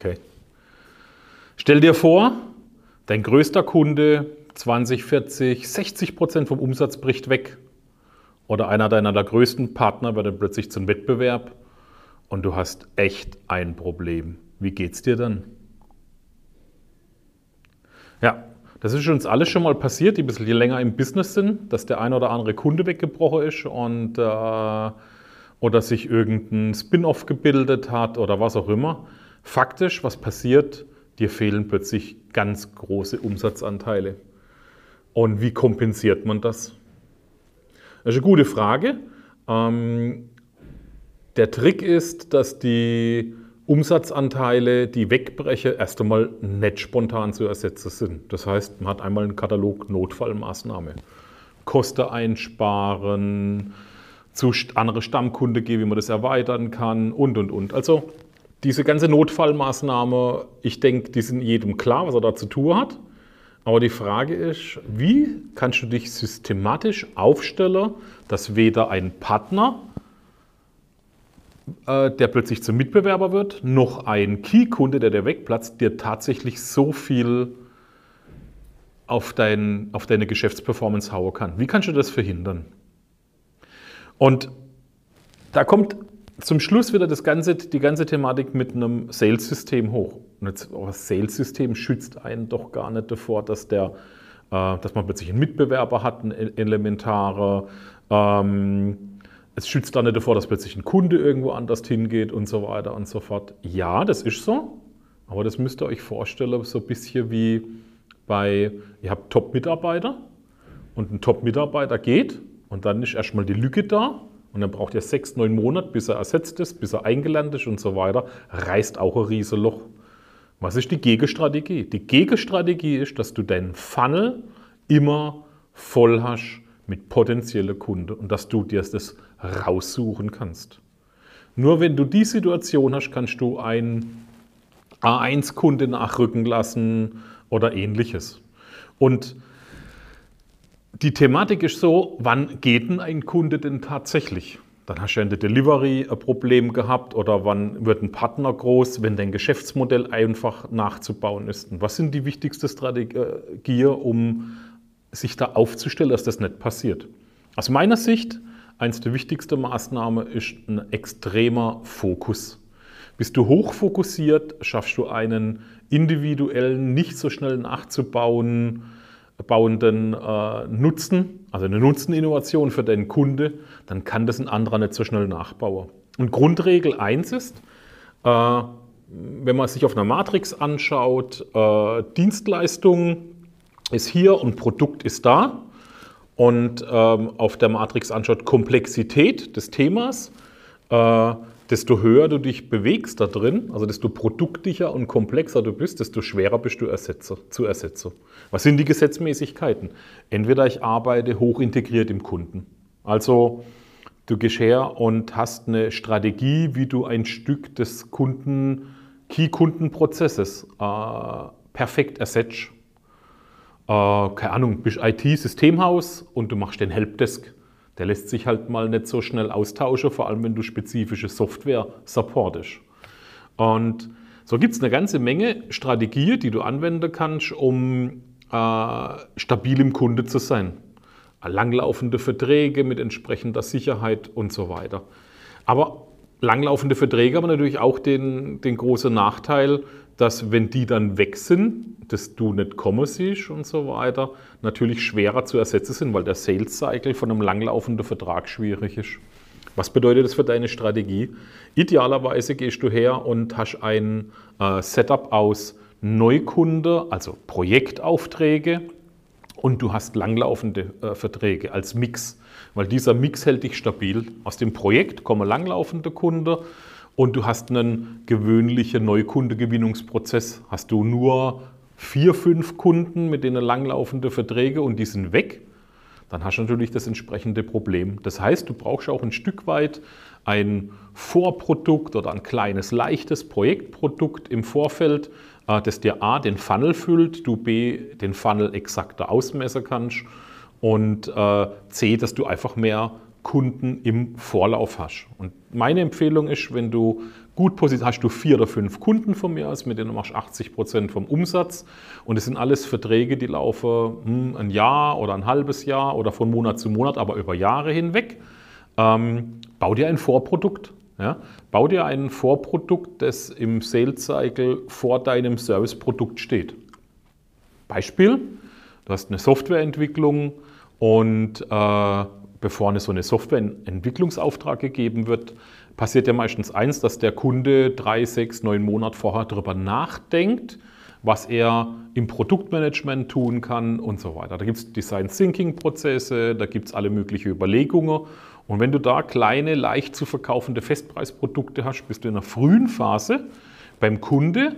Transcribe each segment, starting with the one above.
Okay. Stell dir vor, dein größter Kunde 20, 40, 60 Prozent vom Umsatz bricht weg. Oder einer deiner größten Partner wird dann plötzlich zum Wettbewerb und du hast echt ein Problem. Wie geht's dir dann? Ja, das ist uns alles schon mal passiert, die ein bisschen länger im Business sind, dass der ein oder andere Kunde weggebrochen ist und äh, oder sich irgendein Spin-off gebildet hat oder was auch immer. Faktisch, was passiert? Dir fehlen plötzlich ganz große Umsatzanteile. Und wie kompensiert man das? Das ist eine gute Frage. Ähm, der Trick ist, dass die Umsatzanteile, die wegbrechen, erst einmal nicht spontan zu ersetzen sind. Das heißt, man hat einmal einen Katalog Notfallmaßnahme. Kosten einsparen, zu andere Stammkunde gehen, wie man das erweitern kann und, und, und. Also diese ganze Notfallmaßnahme, ich denke, die sind jedem klar, was er da zu tun hat. Aber die Frage ist, wie kannst du dich systematisch aufstellen, dass weder ein Partner äh, der plötzlich zum Mitbewerber wird, noch ein Key-Kunde, der dir wegplatzt, dir tatsächlich so viel auf, dein, auf deine Geschäftsperformance hauen kann. Wie kannst du das verhindern? Und da kommt zum Schluss wieder das ganze, die ganze Thematik mit einem Sales-System hoch. Und jetzt, das Sales-System schützt einen doch gar nicht davor, dass, der, äh, dass man plötzlich einen Mitbewerber hat, einen elementare. Ähm, es schützt da nicht davor, dass plötzlich ein Kunde irgendwo anders hingeht und so weiter und so fort. Ja, das ist so, aber das müsst ihr euch vorstellen, so ein bisschen wie bei, ihr habt Top-Mitarbeiter und ein Top-Mitarbeiter geht und dann ist erstmal die Lücke da und dann braucht ihr sechs, neun Monate, bis er ersetzt ist, bis er eingelernt ist und so weiter, reißt auch ein riesen Loch. Was ist die Gegenstrategie? Die Gegenstrategie ist, dass du deinen Funnel immer voll hast mit potenziellen Kunden und dass du dir das raussuchen kannst. Nur wenn du die Situation hast, kannst du einen A1-Kunde nachrücken lassen oder ähnliches. Und die Thematik ist so, wann geht denn ein Kunde denn tatsächlich? Dann hast du in der Delivery ein Problem gehabt oder wann wird ein Partner groß, wenn dein Geschäftsmodell einfach nachzubauen ist. Und was sind die wichtigsten Strategien, um sich da aufzustellen, dass das nicht passiert. Aus meiner Sicht, eines der wichtigsten Maßnahmen ist ein extremer Fokus. Bist du hochfokussiert, schaffst du einen individuellen, nicht so schnell nachzubauen, bauenden äh, Nutzen, also eine Nutzeninnovation für deinen Kunde, dann kann das ein anderer nicht so schnell nachbauen. Und Grundregel 1 ist, äh, wenn man sich auf einer Matrix anschaut, äh, Dienstleistungen ist hier und Produkt ist da. Und ähm, auf der Matrix anschaut Komplexität des Themas, äh, desto höher du dich bewegst da drin, also desto produktiger und komplexer du bist, desto schwerer bist du ersetze, zu ersetzen. Was sind die Gesetzmäßigkeiten? Entweder ich arbeite hoch integriert im Kunden. Also du gehst her und hast eine Strategie, wie du ein Stück des Kunden, Key-Kundenprozesses äh, perfekt ersetzt äh, keine Ahnung, bist IT-Systemhaus und du machst den Helpdesk. Der lässt sich halt mal nicht so schnell austauschen, vor allem wenn du spezifische Software supportest. Und so gibt es eine ganze Menge Strategien, die du anwenden kannst, um äh, stabil im Kunde zu sein. Langlaufende Verträge mit entsprechender Sicherheit und so weiter. Aber langlaufende Verträge haben natürlich auch den, den großen Nachteil, dass wenn die dann weg sind, dass du nicht kommen siehst und so weiter, natürlich schwerer zu ersetzen sind, weil der Sales Cycle von einem langlaufenden Vertrag schwierig ist. Was bedeutet das für deine Strategie? Idealerweise gehst du her und hast ein äh, Setup aus Neukunde, also Projektaufträge und du hast langlaufende äh, Verträge als Mix, weil dieser Mix hält dich stabil. Aus dem Projekt kommen langlaufende Kunden und du hast einen gewöhnlichen Neukundegewinnungsprozess. Hast du nur vier, fünf Kunden mit denen langlaufende Verträge und die sind weg, dann hast du natürlich das entsprechende Problem. Das heißt, du brauchst auch ein Stück weit ein Vorprodukt oder ein kleines, leichtes Projektprodukt im Vorfeld, äh, das dir A, den Funnel füllt, du B, den Funnel exakter ausmessen kannst und äh, C, dass du einfach mehr Kunden im Vorlauf hast. Und meine Empfehlung ist, wenn du gut positioniert hast, du vier oder fünf Kunden von mir aus, mit denen du machst 80 Prozent vom Umsatz. Und es sind alles Verträge, die laufen hm, ein Jahr oder ein halbes Jahr oder von Monat zu Monat, aber über Jahre hinweg. Ähm, bau dir ein Vorprodukt. Ja? Bau dir ein Vorprodukt, das im Sales Cycle vor deinem Serviceprodukt steht. Beispiel, du hast eine Softwareentwicklung und äh, bevor eine so eine Softwareentwicklungsauftrag gegeben wird, passiert ja meistens eins, dass der Kunde drei, sechs, neun Monate vorher darüber nachdenkt, was er im Produktmanagement tun kann und so weiter. Da gibt es Design Thinking Prozesse, da gibt es alle möglichen Überlegungen. Und wenn du da kleine, leicht zu verkaufende Festpreisprodukte hast, bist du in einer frühen Phase beim Kunde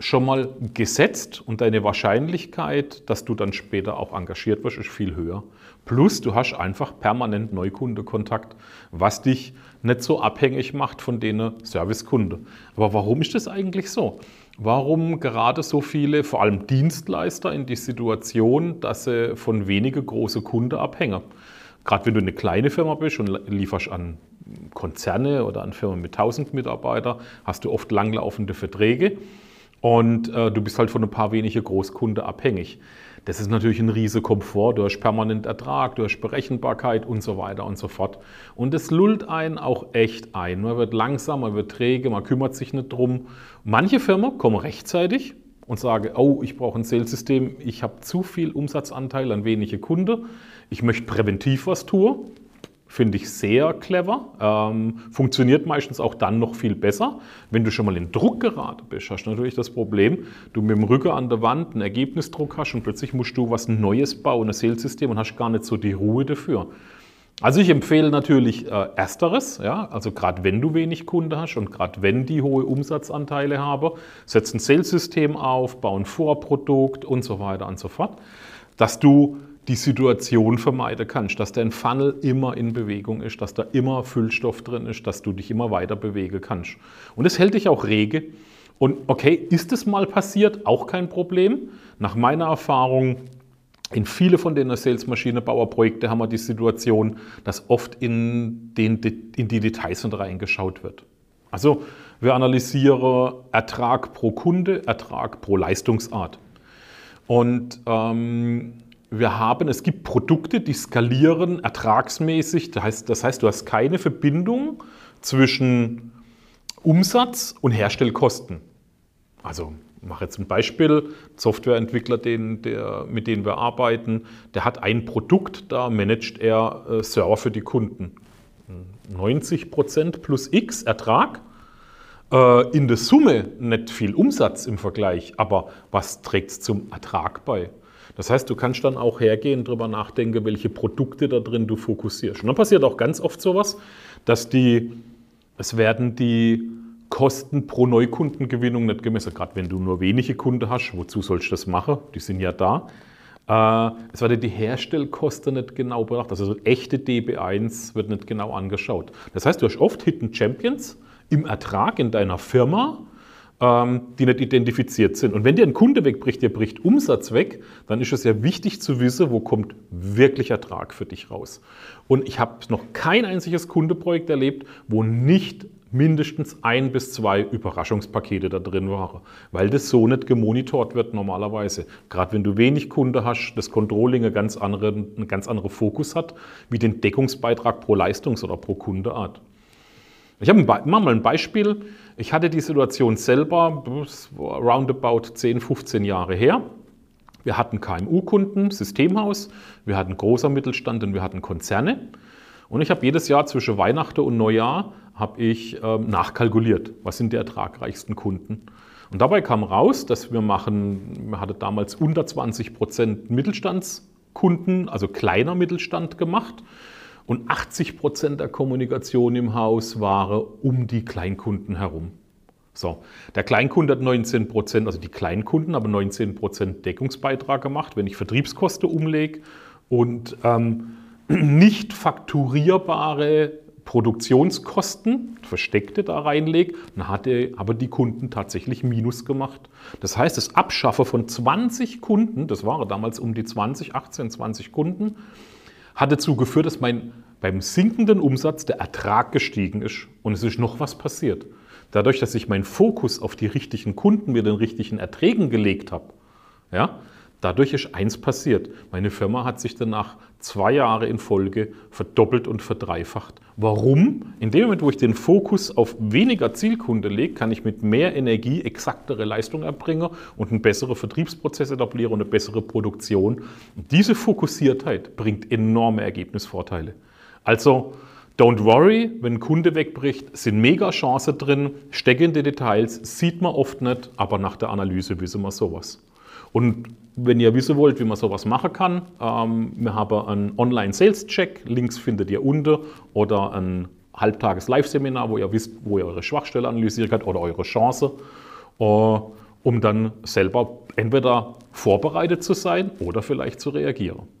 schon mal gesetzt und deine Wahrscheinlichkeit, dass du dann später auch engagiert wirst, ist viel höher. Plus du hast einfach permanent Neukundekontakt, was dich nicht so abhängig macht von den Servicekunden. Aber warum ist das eigentlich so? Warum gerade so viele, vor allem Dienstleister, in die Situation, dass sie von wenigen großen Kunden abhängen? Gerade wenn du eine kleine Firma bist und lieferst an Konzerne oder an Firmen mit 1000 Mitarbeitern, hast du oft langlaufende Verträge und äh, du bist halt von ein paar wenige Großkunden abhängig. Das ist natürlich ein riesiger Komfort. Du hast permanent Ertrag, du hast Berechenbarkeit und so weiter und so fort. Und das lullt einen auch echt ein. Man wird langsam, man wird träge, man kümmert sich nicht drum. Manche Firmen kommen rechtzeitig und sagen, oh, ich brauche ein Sales-System, ich habe zu viel Umsatzanteil an wenige Kunden, ich möchte präventiv was tun. Finde ich sehr clever. Ähm, funktioniert meistens auch dann noch viel besser. Wenn du schon mal in Druck geraten bist, hast du natürlich das Problem, du mit dem Rücken an der Wand einen Ergebnisdruck hast und plötzlich musst du was Neues bauen, ein Sales-System und hast gar nicht so die Ruhe dafür. Also ich empfehle natürlich äh, Ersteres, ja, also gerade wenn du wenig Kunde hast und gerade wenn die hohe Umsatzanteile haben, setz ein Sales-System auf, bau ein Vorprodukt und so weiter und so fort, dass du die Situation vermeiden kannst, dass dein Funnel immer in Bewegung ist, dass da immer Füllstoff drin ist, dass du dich immer weiter bewegen kannst. Und es hält dich auch rege. Und okay, ist es mal passiert? Auch kein Problem. Nach meiner Erfahrung in viele von den Sales-Maschinenbauer-Projekten haben wir die Situation, dass oft in, den, in die Details reingeschaut wird. Also wir analysieren Ertrag pro Kunde, Ertrag pro Leistungsart. Und ähm, wir haben, es gibt Produkte, die skalieren ertragsmäßig. Das heißt, das heißt, du hast keine Verbindung zwischen Umsatz und Herstellkosten. Also ich mache jetzt ein Beispiel, Softwareentwickler, den, der, mit denen wir arbeiten, der hat ein Produkt, da managt er äh, Server für die Kunden. 90% plus X Ertrag, äh, in der Summe nicht viel Umsatz im Vergleich, aber was trägt es zum Ertrag bei? Das heißt, du kannst dann auch hergehen, darüber nachdenken, welche Produkte da drin du fokussierst. Und dann passiert auch ganz oft sowas, dass die, es werden die Kosten pro Neukundengewinnung nicht gemessen. Gerade wenn du nur wenige Kunden hast, wozu sollst du das machen? Die sind ja da. Äh, es werden die Herstellkosten nicht genau bedacht. Also echte DB1 wird nicht genau angeschaut. Das heißt, du hast oft Hidden Champions im Ertrag in deiner Firma, die nicht identifiziert sind. Und wenn dir ein Kunde wegbricht, der bricht Umsatz weg, dann ist es ja wichtig zu wissen, wo kommt wirklich Ertrag für dich raus. Und ich habe noch kein einziges Kundeprojekt erlebt, wo nicht mindestens ein bis zwei Überraschungspakete da drin waren, weil das so nicht gemonitort wird normalerweise. Gerade wenn du wenig Kunde hast, das Controlling einen ganz anderen, einen ganz anderen Fokus hat, wie den Deckungsbeitrag pro Leistungs- oder pro Kundeart. Ich habe mal ein Beispiel. Ich hatte die Situation selber, roundabout 10, 15 Jahre her. Wir hatten KMU-Kunden, Systemhaus, wir hatten großer Mittelstand und wir hatten Konzerne. Und ich habe jedes Jahr zwischen Weihnachten und Neujahr habe ich äh, nachkalkuliert, was sind die ertragreichsten Kunden. Und dabei kam raus, dass wir machen, wir hatten damals unter 20 Prozent Mittelstandskunden, also kleiner Mittelstand gemacht. Und 80 Prozent der Kommunikation im Haus waren um die Kleinkunden herum. So, der Kleinkunde hat 19 Prozent, also die Kleinkunden haben 19 Prozent Deckungsbeitrag gemacht, wenn ich Vertriebskosten umlege und ähm, nicht fakturierbare Produktionskosten, versteckte da reinlege, dann hatte aber die Kunden tatsächlich Minus gemacht. Das heißt, das Abschaffen von 20 Kunden, das waren damals um die 20, 18, 20 Kunden, hat dazu geführt, dass mein beim sinkenden Umsatz der Ertrag gestiegen ist und es ist noch was passiert. Dadurch, dass ich meinen Fokus auf die richtigen Kunden mit den richtigen Erträgen gelegt habe, ja, dadurch ist eins passiert. Meine Firma hat sich danach zwei Jahre in Folge verdoppelt und verdreifacht. Warum? In dem Moment, wo ich den Fokus auf weniger Zielkunde lege, kann ich mit mehr Energie exaktere Leistung erbringen und einen besseren Vertriebsprozess etablieren und eine bessere Produktion. Und diese Fokussiertheit bringt enorme Ergebnisvorteile. Also, Don't worry, wenn ein Kunde wegbricht, sind mega Chancen drin, steckende Details, sieht man oft nicht, aber nach der Analyse wissen wir sowas. Und wenn ihr wissen wollt, wie man sowas machen kann, ähm, wir haben einen Online-Sales-Check, Links findet ihr unten, oder ein halbtages Live-Seminar, wo ihr wisst, wo ihr eure Schwachstelle analysieren könnt oder eure Chance, äh, um dann selber entweder vorbereitet zu sein oder vielleicht zu reagieren.